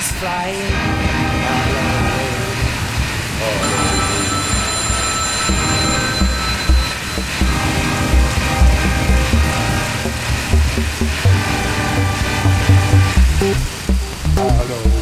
is flying all Hello.